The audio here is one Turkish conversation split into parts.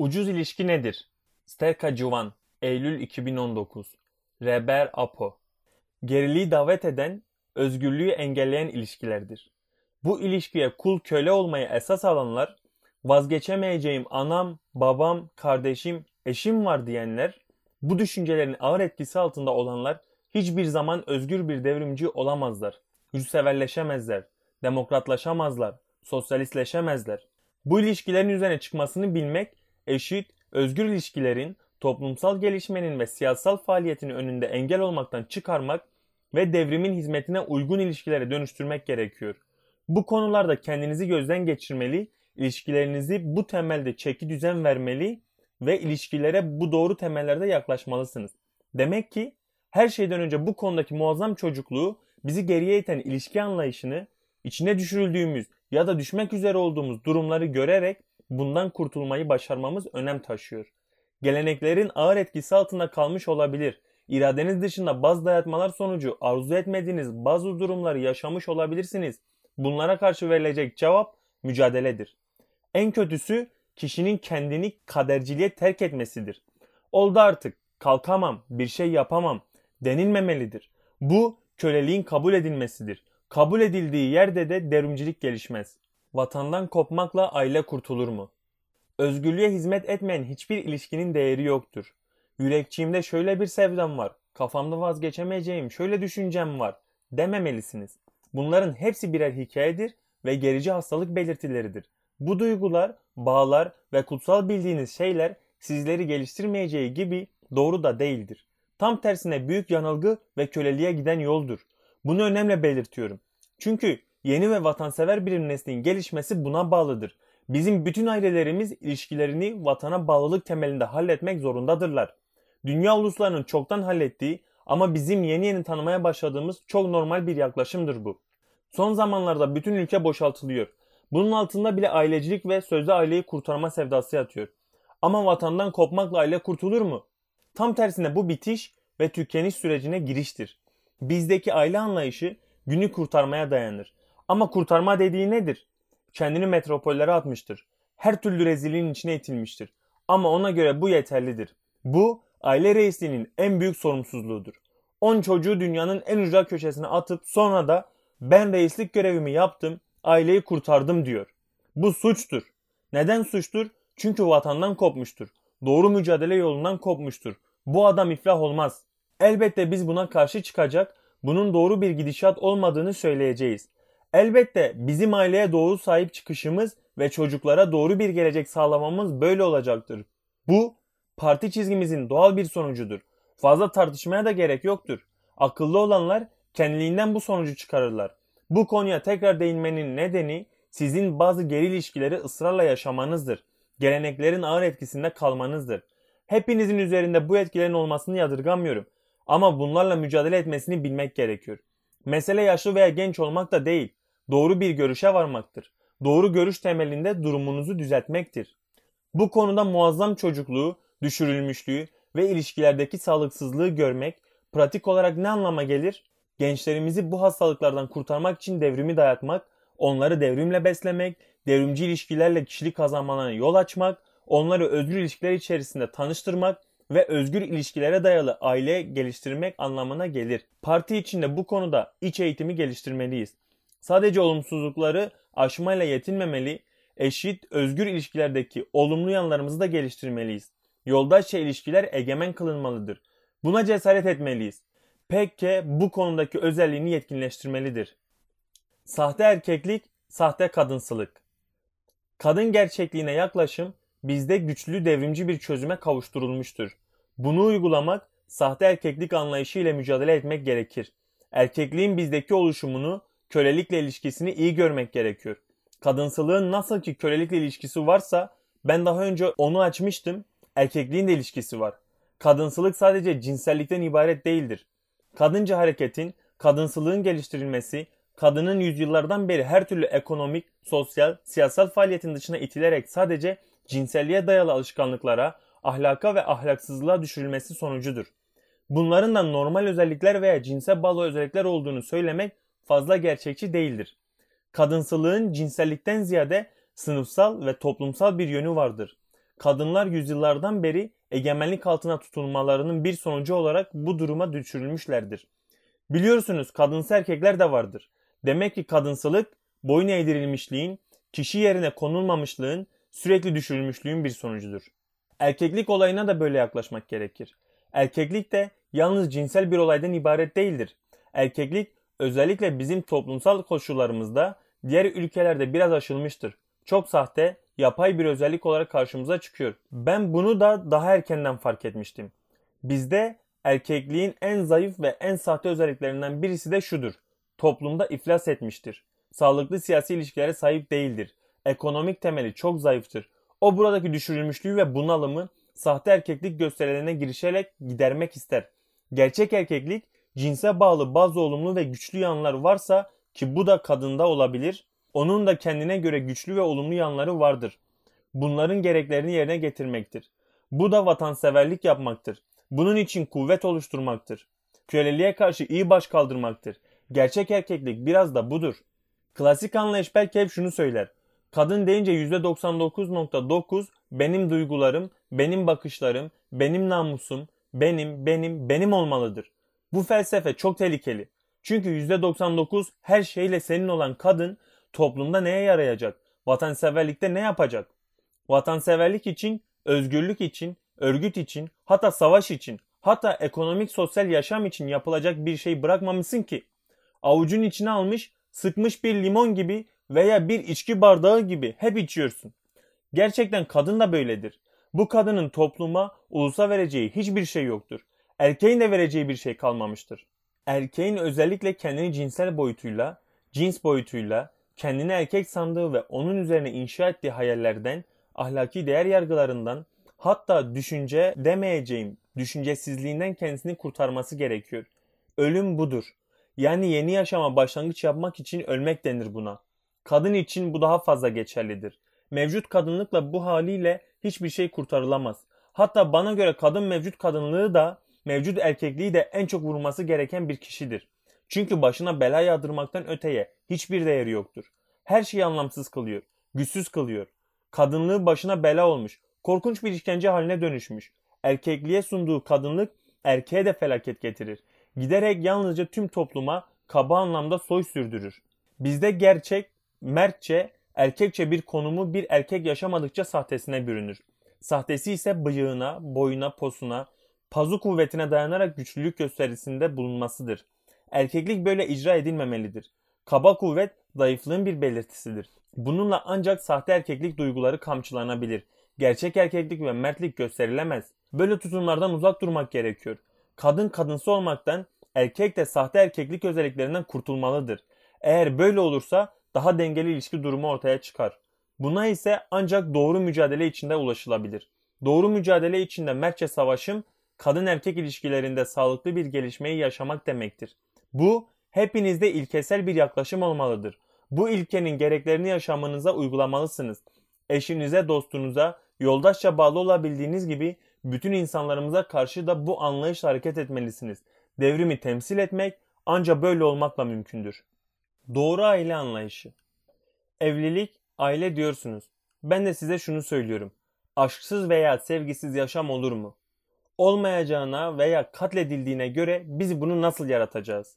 Ucuz ilişki nedir? Sterka Civan, Eylül 2019. Reber Apo. Geriliği davet eden, özgürlüğü engelleyen ilişkilerdir. Bu ilişkiye kul köle olmayı esas alanlar, vazgeçemeyeceğim anam, babam, kardeşim, eşim var diyenler, bu düşüncelerin ağır etkisi altında olanlar hiçbir zaman özgür bir devrimci olamazlar. Yurtseverleşemezler, demokratlaşamazlar, sosyalistleşemezler. Bu ilişkilerin üzerine çıkmasını bilmek, eşit, özgür ilişkilerin, toplumsal gelişmenin ve siyasal faaliyetin önünde engel olmaktan çıkarmak ve devrimin hizmetine uygun ilişkilere dönüştürmek gerekiyor. Bu konularda kendinizi gözden geçirmeli, ilişkilerinizi bu temelde çeki düzen vermeli ve ilişkilere bu doğru temellerde yaklaşmalısınız. Demek ki her şeyden önce bu konudaki muazzam çocukluğu bizi geriye iten ilişki anlayışını içine düşürüldüğümüz ya da düşmek üzere olduğumuz durumları görerek bundan kurtulmayı başarmamız önem taşıyor. Geleneklerin ağır etkisi altında kalmış olabilir. İradeniz dışında bazı dayatmalar sonucu arzu etmediğiniz bazı durumları yaşamış olabilirsiniz. Bunlara karşı verilecek cevap mücadeledir. En kötüsü kişinin kendini kaderciliğe terk etmesidir. Oldu artık, kalkamam, bir şey yapamam denilmemelidir. Bu köleliğin kabul edilmesidir. Kabul edildiği yerde de devrimcilik gelişmez. Vatandan kopmakla aile kurtulur mu? Özgürlüğe hizmet etmeyen hiçbir ilişkinin değeri yoktur. Yürekçiğimde şöyle bir sevdam var, kafamda vazgeçemeyeceğim şöyle düşüncem var dememelisiniz. Bunların hepsi birer hikayedir ve gerici hastalık belirtileridir. Bu duygular, bağlar ve kutsal bildiğiniz şeyler sizleri geliştirmeyeceği gibi doğru da değildir. Tam tersine büyük yanılgı ve köleliğe giden yoldur. Bunu önemli belirtiyorum. Çünkü yeni ve vatansever bir neslin gelişmesi buna bağlıdır. Bizim bütün ailelerimiz ilişkilerini vatana bağlılık temelinde halletmek zorundadırlar. Dünya uluslarının çoktan hallettiği ama bizim yeni yeni tanımaya başladığımız çok normal bir yaklaşımdır bu. Son zamanlarda bütün ülke boşaltılıyor. Bunun altında bile ailecilik ve sözde aileyi kurtarma sevdası yatıyor. Ama vatandan kopmakla aile kurtulur mu? Tam tersine bu bitiş ve tükeniş sürecine giriştir. Bizdeki aile anlayışı günü kurtarmaya dayanır. Ama kurtarma dediği nedir? Kendini metropollere atmıştır. Her türlü rezilliğin içine itilmiştir. Ama ona göre bu yeterlidir. Bu aile reisliğinin en büyük sorumsuzluğudur. 10 çocuğu dünyanın en ucra köşesine atıp sonra da ben reislik görevimi yaptım, aileyi kurtardım diyor. Bu suçtur. Neden suçtur? Çünkü vatandan kopmuştur. Doğru mücadele yolundan kopmuştur. Bu adam iflah olmaz. Elbette biz buna karşı çıkacak, bunun doğru bir gidişat olmadığını söyleyeceğiz. Elbette bizim aileye doğru sahip çıkışımız ve çocuklara doğru bir gelecek sağlamamız böyle olacaktır. Bu parti çizgimizin doğal bir sonucudur. Fazla tartışmaya da gerek yoktur. Akıllı olanlar kendiliğinden bu sonucu çıkarırlar. Bu konuya tekrar değinmenin nedeni sizin bazı geri ilişkileri ısrarla yaşamanızdır. Geleneklerin ağır etkisinde kalmanızdır. Hepinizin üzerinde bu etkilerin olmasını yadırgamıyorum. Ama bunlarla mücadele etmesini bilmek gerekiyor. Mesele yaşlı veya genç olmak da değil. Doğru bir görüşe varmaktır. Doğru görüş temelinde durumunuzu düzeltmektir. Bu konuda muazzam çocukluğu, düşürülmüşlüğü ve ilişkilerdeki sağlıksızlığı görmek pratik olarak ne anlama gelir? Gençlerimizi bu hastalıklardan kurtarmak için devrimi dayatmak, onları devrimle beslemek, devrimci ilişkilerle kişilik kazanmalarına yol açmak, onları özgür ilişkiler içerisinde tanıştırmak ve özgür ilişkilere dayalı aile geliştirmek anlamına gelir. Parti içinde bu konuda iç eğitimi geliştirmeliyiz. Sadece olumsuzlukları aşmayla yetinmemeli, eşit, özgür ilişkilerdeki olumlu yanlarımızı da geliştirmeliyiz. Yoldaşça ilişkiler egemen kılınmalıdır. Buna cesaret etmeliyiz. Pekke bu konudaki özelliğini yetkinleştirmelidir. Sahte erkeklik, sahte kadınsılık. Kadın gerçekliğine yaklaşım bizde güçlü devrimci bir çözüme kavuşturulmuştur. Bunu uygulamak, sahte erkeklik anlayışı ile mücadele etmek gerekir. Erkekliğin bizdeki oluşumunu, kölelikle ilişkisini iyi görmek gerekiyor. Kadınsılığın nasıl ki kölelikle ilişkisi varsa, ben daha önce onu açmıştım, erkekliğin de ilişkisi var. Kadınsılık sadece cinsellikten ibaret değildir. Kadınca hareketin, kadınsılığın geliştirilmesi, kadının yüzyıllardan beri her türlü ekonomik, sosyal, siyasal faaliyetin dışına itilerek sadece cinselliğe dayalı alışkanlıklara, ahlaka ve ahlaksızlığa düşürülmesi sonucudur. Bunların da normal özellikler veya cinsel bağlı özellikler olduğunu söylemek fazla gerçekçi değildir. Kadınsılığın cinsellikten ziyade sınıfsal ve toplumsal bir yönü vardır. kadınlar yüzyıllardan beri egemenlik altına tutulmalarının bir sonucu olarak bu duruma düşürülmüşlerdir. Biliyorsunuz kadınsı erkekler de vardır. Demek ki kadınsılık boyun eğdirilmişliğin, kişi yerine konulmamışlığın, sürekli düşürülmüşlüğün bir sonucudur. Erkeklik olayına da böyle yaklaşmak gerekir. Erkeklik de yalnız cinsel bir olaydan ibaret değildir. Erkeklik özellikle bizim toplumsal koşullarımızda diğer ülkelerde biraz aşılmıştır. Çok sahte, yapay bir özellik olarak karşımıza çıkıyor. Ben bunu da daha erkenden fark etmiştim. Bizde erkekliğin en zayıf ve en sahte özelliklerinden birisi de şudur. Toplumda iflas etmiştir. Sağlıklı siyasi ilişkilere sahip değildir. Ekonomik temeli çok zayıftır. O buradaki düşürülmüşlüğü ve bunalımı sahte erkeklik gösterilerine girişerek gidermek ister. Gerçek erkeklik cinse bağlı bazı olumlu ve güçlü yanlar varsa ki bu da kadında olabilir. Onun da kendine göre güçlü ve olumlu yanları vardır. Bunların gereklerini yerine getirmektir. Bu da vatanseverlik yapmaktır. Bunun için kuvvet oluşturmaktır. Köleliğe karşı iyi baş kaldırmaktır. Gerçek erkeklik biraz da budur. Klasik anlayış belki hep şunu söyler. Kadın deyince %99.9 benim duygularım, benim bakışlarım, benim namusum, benim, benim, benim olmalıdır. Bu felsefe çok tehlikeli. Çünkü %99 her şeyle senin olan kadın toplumda neye yarayacak? Vatanseverlikte ne yapacak? Vatanseverlik için, özgürlük için, örgüt için, hatta savaş için, hatta ekonomik sosyal yaşam için yapılacak bir şey bırakmamışsın ki. Avucun içine almış, sıkmış bir limon gibi veya bir içki bardağı gibi hep içiyorsun. Gerçekten kadın da böyledir. Bu kadının topluma, ulusa vereceği hiçbir şey yoktur. Erkeğin de vereceği bir şey kalmamıştır. Erkeğin özellikle kendini cinsel boyutuyla, cins boyutuyla, kendini erkek sandığı ve onun üzerine inşa ettiği hayallerden, ahlaki değer yargılarından, hatta düşünce demeyeceğim, düşüncesizliğinden kendisini kurtarması gerekiyor. Ölüm budur. Yani yeni yaşama başlangıç yapmak için ölmek denir buna. Kadın için bu daha fazla geçerlidir. Mevcut kadınlıkla bu haliyle hiçbir şey kurtarılamaz. Hatta bana göre kadın mevcut kadınlığı da mevcut erkekliği de en çok vurulması gereken bir kişidir. Çünkü başına bela yağdırmaktan öteye hiçbir değeri yoktur. Her şeyi anlamsız kılıyor, güçsüz kılıyor. Kadınlığı başına bela olmuş, korkunç bir işkence haline dönüşmüş. Erkekliğe sunduğu kadınlık erkeğe de felaket getirir. Giderek yalnızca tüm topluma kaba anlamda soy sürdürür. Bizde gerçek, mertçe, erkekçe bir konumu bir erkek yaşamadıkça sahtesine bürünür. Sahtesi ise bıyığına, boyuna, posuna, pazu kuvvetine dayanarak güçlülük gösterisinde bulunmasıdır. Erkeklik böyle icra edilmemelidir. Kaba kuvvet zayıflığın bir belirtisidir. Bununla ancak sahte erkeklik duyguları kamçılanabilir. Gerçek erkeklik ve mertlik gösterilemez. Böyle tutumlardan uzak durmak gerekiyor. Kadın kadınsı olmaktan, erkek de sahte erkeklik özelliklerinden kurtulmalıdır. Eğer böyle olursa daha dengeli ilişki durumu ortaya çıkar. Buna ise ancak doğru mücadele içinde ulaşılabilir. Doğru mücadele içinde mertçe savaşım, kadın erkek ilişkilerinde sağlıklı bir gelişmeyi yaşamak demektir. Bu hepinizde ilkesel bir yaklaşım olmalıdır. Bu ilkenin gereklerini yaşamınıza uygulamalısınız. Eşinize, dostunuza, yoldaşça bağlı olabildiğiniz gibi bütün insanlarımıza karşı da bu anlayışla hareket etmelisiniz. Devrimi temsil etmek ancak böyle olmakla mümkündür. Doğru aile anlayışı. Evlilik, aile diyorsunuz. Ben de size şunu söylüyorum. Aşksız veya sevgisiz yaşam olur mu? Olmayacağına veya katledildiğine göre biz bunu nasıl yaratacağız?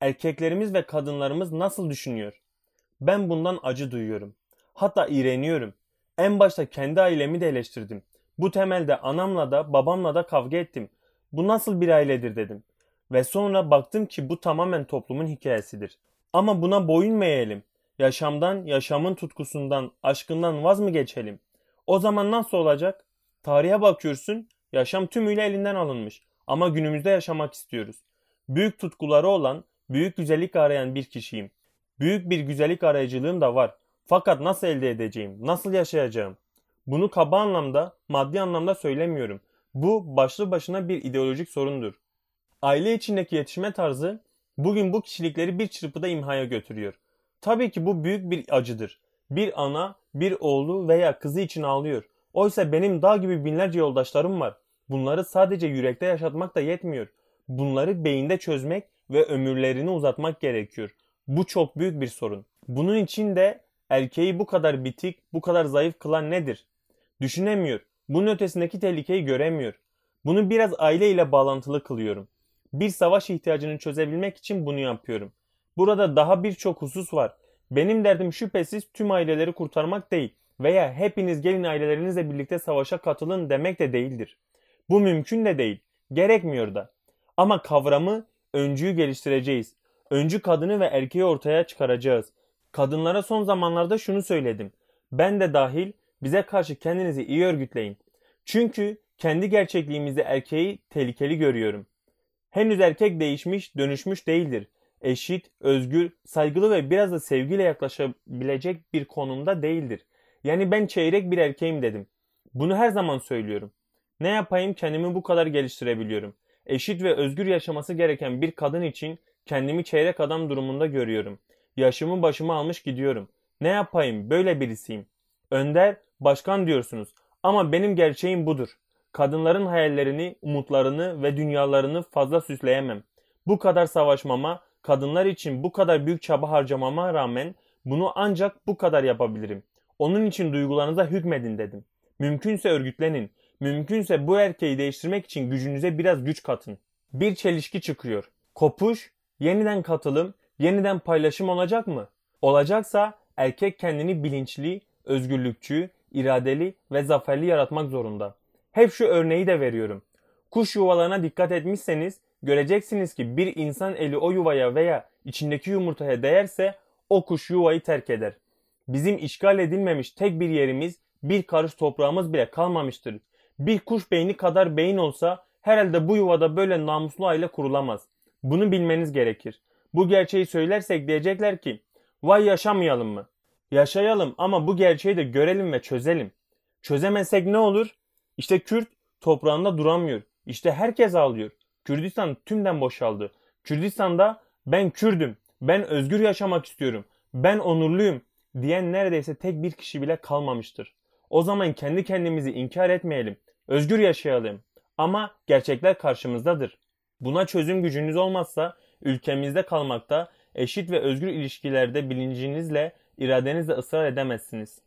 Erkeklerimiz ve kadınlarımız nasıl düşünüyor? Ben bundan acı duyuyorum. Hatta iğreniyorum. En başta kendi ailemi de eleştirdim. Bu temelde anamla da babamla da kavga ettim. Bu nasıl bir ailedir dedim. Ve sonra baktım ki bu tamamen toplumun hikayesidir. Ama buna boyun eğelim? Yaşamdan, yaşamın tutkusundan, aşkından vaz mı geçelim? O zaman nasıl olacak? Tarihe bakıyorsun, yaşam tümüyle elinden alınmış. Ama günümüzde yaşamak istiyoruz. Büyük tutkuları olan, büyük güzellik arayan bir kişiyim. Büyük bir güzellik arayıcılığım da var. Fakat nasıl elde edeceğim? Nasıl yaşayacağım? Bunu kaba anlamda, maddi anlamda söylemiyorum. Bu başlı başına bir ideolojik sorundur. Aile içindeki yetişme tarzı bugün bu kişilikleri bir çırpıda imhaya götürüyor. Tabii ki bu büyük bir acıdır. Bir ana, bir oğlu veya kızı için ağlıyor. Oysa benim dağ gibi binlerce yoldaşlarım var. Bunları sadece yürekte yaşatmak da yetmiyor. Bunları beyinde çözmek ve ömürlerini uzatmak gerekiyor. Bu çok büyük bir sorun. Bunun için de erkeği bu kadar bitik, bu kadar zayıf kılan nedir? Düşünemiyor. bunun ötesindeki tehlikeyi göremiyor. Bunu biraz aile ile bağlantılı kılıyorum. Bir savaş ihtiyacını çözebilmek için bunu yapıyorum. Burada daha birçok husus var. Benim derdim şüphesiz tüm aileleri kurtarmak değil veya hepiniz gelin ailelerinizle birlikte savaşa katılın demek de değildir. Bu mümkün de değil, gerekmiyor da. Ama kavramı öncüyü geliştireceğiz. Öncü kadını ve erkeği ortaya çıkaracağız. Kadınlara son zamanlarda şunu söyledim. Ben de dahil bize karşı kendinizi iyi örgütleyin. Çünkü kendi gerçekliğimizde erkeği tehlikeli görüyorum. Henüz erkek değişmiş, dönüşmüş değildir. Eşit, özgür, saygılı ve biraz da sevgiyle yaklaşabilecek bir konumda değildir. Yani ben çeyrek bir erkeğim dedim. Bunu her zaman söylüyorum. Ne yapayım kendimi bu kadar geliştirebiliyorum. Eşit ve özgür yaşaması gereken bir kadın için kendimi çeyrek adam durumunda görüyorum. Yaşımı başımı almış gidiyorum. Ne yapayım böyle birisiyim. Önder, başkan diyorsunuz. Ama benim gerçeğim budur. Kadınların hayallerini, umutlarını ve dünyalarını fazla süsleyemem. Bu kadar savaşmama, kadınlar için bu kadar büyük çaba harcamama rağmen bunu ancak bu kadar yapabilirim. Onun için duygularınıza hükmedin dedim. Mümkünse örgütlenin. Mümkünse bu erkeği değiştirmek için gücünüze biraz güç katın. Bir çelişki çıkıyor. Kopuş, yeniden katılım, yeniden paylaşım olacak mı? Olacaksa erkek kendini bilinçli, özgürlükçü, iradeli ve zaferli yaratmak zorunda. Hep şu örneği de veriyorum. Kuş yuvalarına dikkat etmişseniz göreceksiniz ki bir insan eli o yuvaya veya içindeki yumurtaya değerse o kuş yuvayı terk eder. Bizim işgal edilmemiş tek bir yerimiz, bir karış toprağımız bile kalmamıştır. Bir kuş beyni kadar beyin olsa herhalde bu yuvada böyle namuslu aile kurulamaz. Bunu bilmeniz gerekir. Bu gerçeği söylersek diyecekler ki vay yaşamayalım mı? Yaşayalım ama bu gerçeği de görelim ve çözelim. Çözemezsek ne olur? İşte Kürt toprağında duramıyor. İşte herkes ağlıyor. Kürdistan tümden boşaldı. Kürdistan'da ben Kürdüm, ben özgür yaşamak istiyorum, ben onurluyum diyen neredeyse tek bir kişi bile kalmamıştır. O zaman kendi kendimizi inkar etmeyelim. Özgür yaşayalım. Ama gerçekler karşımızdadır. Buna çözüm gücünüz olmazsa ülkemizde kalmakta, eşit ve özgür ilişkilerde bilincinizle, iradenizle ısrar edemezsiniz.